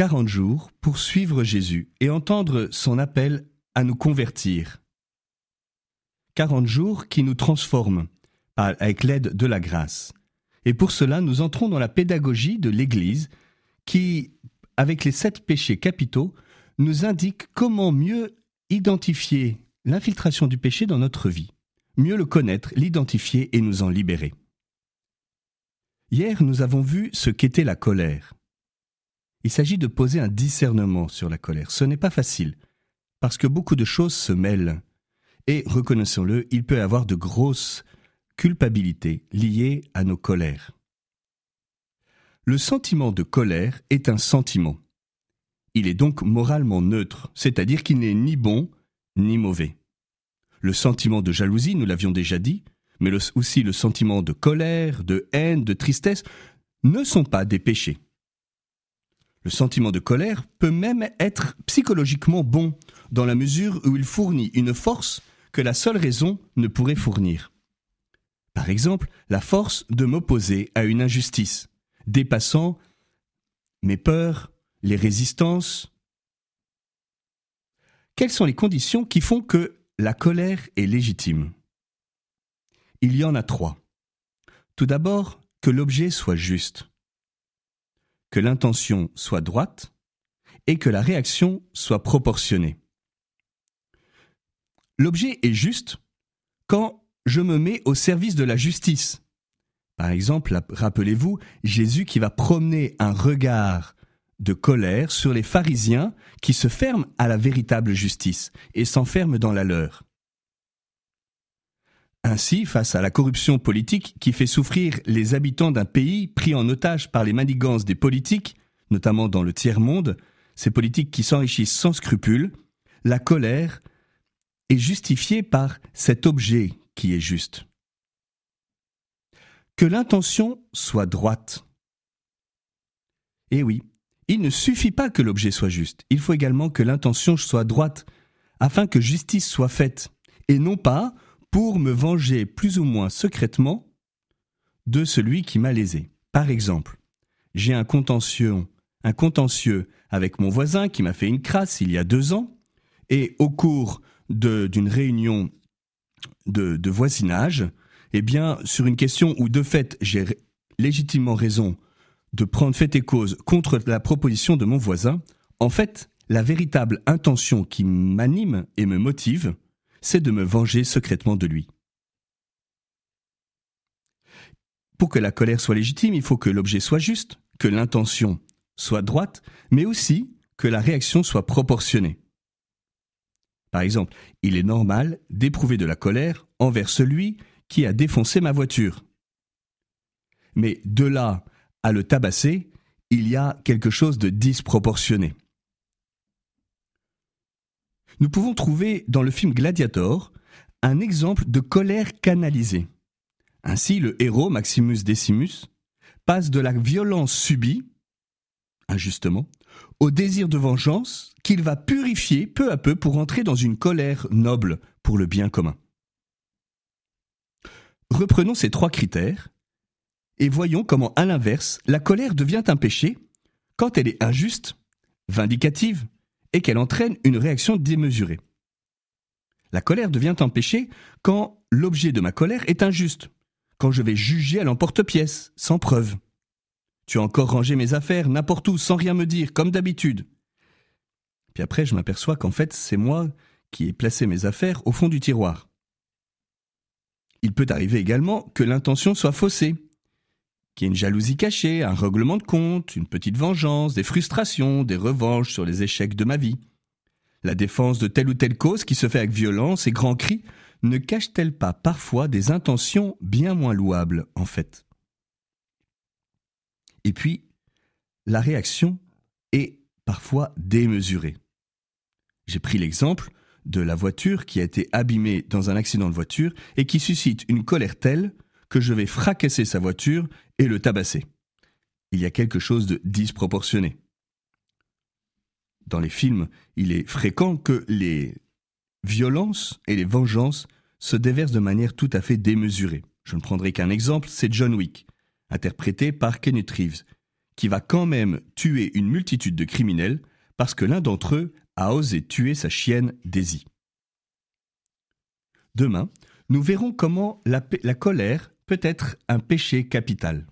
40 jours pour suivre Jésus et entendre son appel à nous convertir. 40 jours qui nous transforment avec l'aide de la grâce. Et pour cela, nous entrons dans la pédagogie de l'Église qui, avec les sept péchés capitaux, nous indique comment mieux identifier l'infiltration du péché dans notre vie, mieux le connaître, l'identifier et nous en libérer. Hier, nous avons vu ce qu'était la colère. Il s'agit de poser un discernement sur la colère. Ce n'est pas facile, parce que beaucoup de choses se mêlent. Et, reconnaissons-le, il peut y avoir de grosses culpabilités liées à nos colères. Le sentiment de colère est un sentiment. Il est donc moralement neutre, c'est-à-dire qu'il n'est ni bon ni mauvais. Le sentiment de jalousie, nous l'avions déjà dit, mais aussi le sentiment de colère, de haine, de tristesse, ne sont pas des péchés. Le sentiment de colère peut même être psychologiquement bon, dans la mesure où il fournit une force que la seule raison ne pourrait fournir. Par exemple, la force de m'opposer à une injustice, dépassant mes peurs, les résistances. Quelles sont les conditions qui font que la colère est légitime? Il y en a trois. Tout d'abord, que l'objet soit juste, que l'intention soit droite et que la réaction soit proportionnée. L'objet est juste quand je me mets au service de la justice. Par exemple, rappelez-vous, Jésus qui va promener un regard de colère sur les pharisiens qui se ferment à la véritable justice et s'enferment dans la leur. Ainsi, face à la corruption politique qui fait souffrir les habitants d'un pays pris en otage par les manigances des politiques, notamment dans le tiers-monde, ces politiques qui s'enrichissent sans scrupule, la colère est justifiée par cet objet qui est juste. Que l'intention soit droite. Eh oui, il ne suffit pas que l'objet soit juste, il faut également que l'intention soit droite, afin que justice soit faite, et non pas pour me venger plus ou moins secrètement de celui qui m'a lésé. Par exemple, j'ai un contentieux, avec mon voisin qui m'a fait une crasse il y a deux ans, et au cours d'une réunion de, voisinage, eh sur une question où de fait j'ai légitimement raison de prendre fait et cause contre la proposition de mon voisin, en fait, la véritable intention qui m'anime et me motive, c'est de me venger secrètement de lui. Pour que la colère soit légitime, il faut que l'objet soit juste, que l'intention soit droite, mais aussi que la réaction soit proportionnée. Par exemple, il est normal d'éprouver de la colère envers celui qui a défoncé ma voiture. Mais de là à le tabasser, il y a quelque chose de disproportionné. Nous pouvons trouver dans le film Gladiator un exemple de colère canalisée. Ainsi, le héros, Maximus Decimus, passe de la violence subie, injustement, au désir de vengeance qu'il va purifier peu à peu pour entrer dans une colère noble pour le bien commun. Reprenons ces trois critères et voyons comment, à l'inverse, la colère devient un péché quand elle est injuste, vindicative et qu'elle entraîne une réaction démesurée. La colère devient un péché quand l'objet de ma colère est injuste, quand je vais juger à l'emporte-pièce, sans preuve. Tu as encore rangé mes affaires n'importe où sans rien me dire, comme d'habitude. Puis après, je m'aperçois qu'en fait, c'est moi qui ai placé mes affaires au fond du tiroir. Il peut arriver également que l'intention soit faussée, y ait une jalousie cachée, un règlement de compte, une petite vengeance, des frustrations, des revanches sur les échecs de ma vie. La défense de telle ou telle cause qui se fait avec violence et grands cris ne cache-t-elle pas parfois des intentions bien moins louables, en fait? Et puis, la réaction est parfois démesurée. J'ai pris l'exemple de la voiture qui a été abîmée dans un accident de voiture et qui suscite une colère telle que je vais fracasser sa voiture et le tabasser. Il y a quelque chose de disproportionné. Dans les films, il est fréquent que les violences et les vengeances se déversent de manière tout à fait démesurée. Je ne prendrai qu'un exemple, c'est John Wick, interprété par Kenneth Reeves, qui va quand même tuer une multitude de criminels parce que l'un d'entre eux a osé tuer sa chienne Daisy. Demain, nous verrons comment la, la colère peut être un péché capital.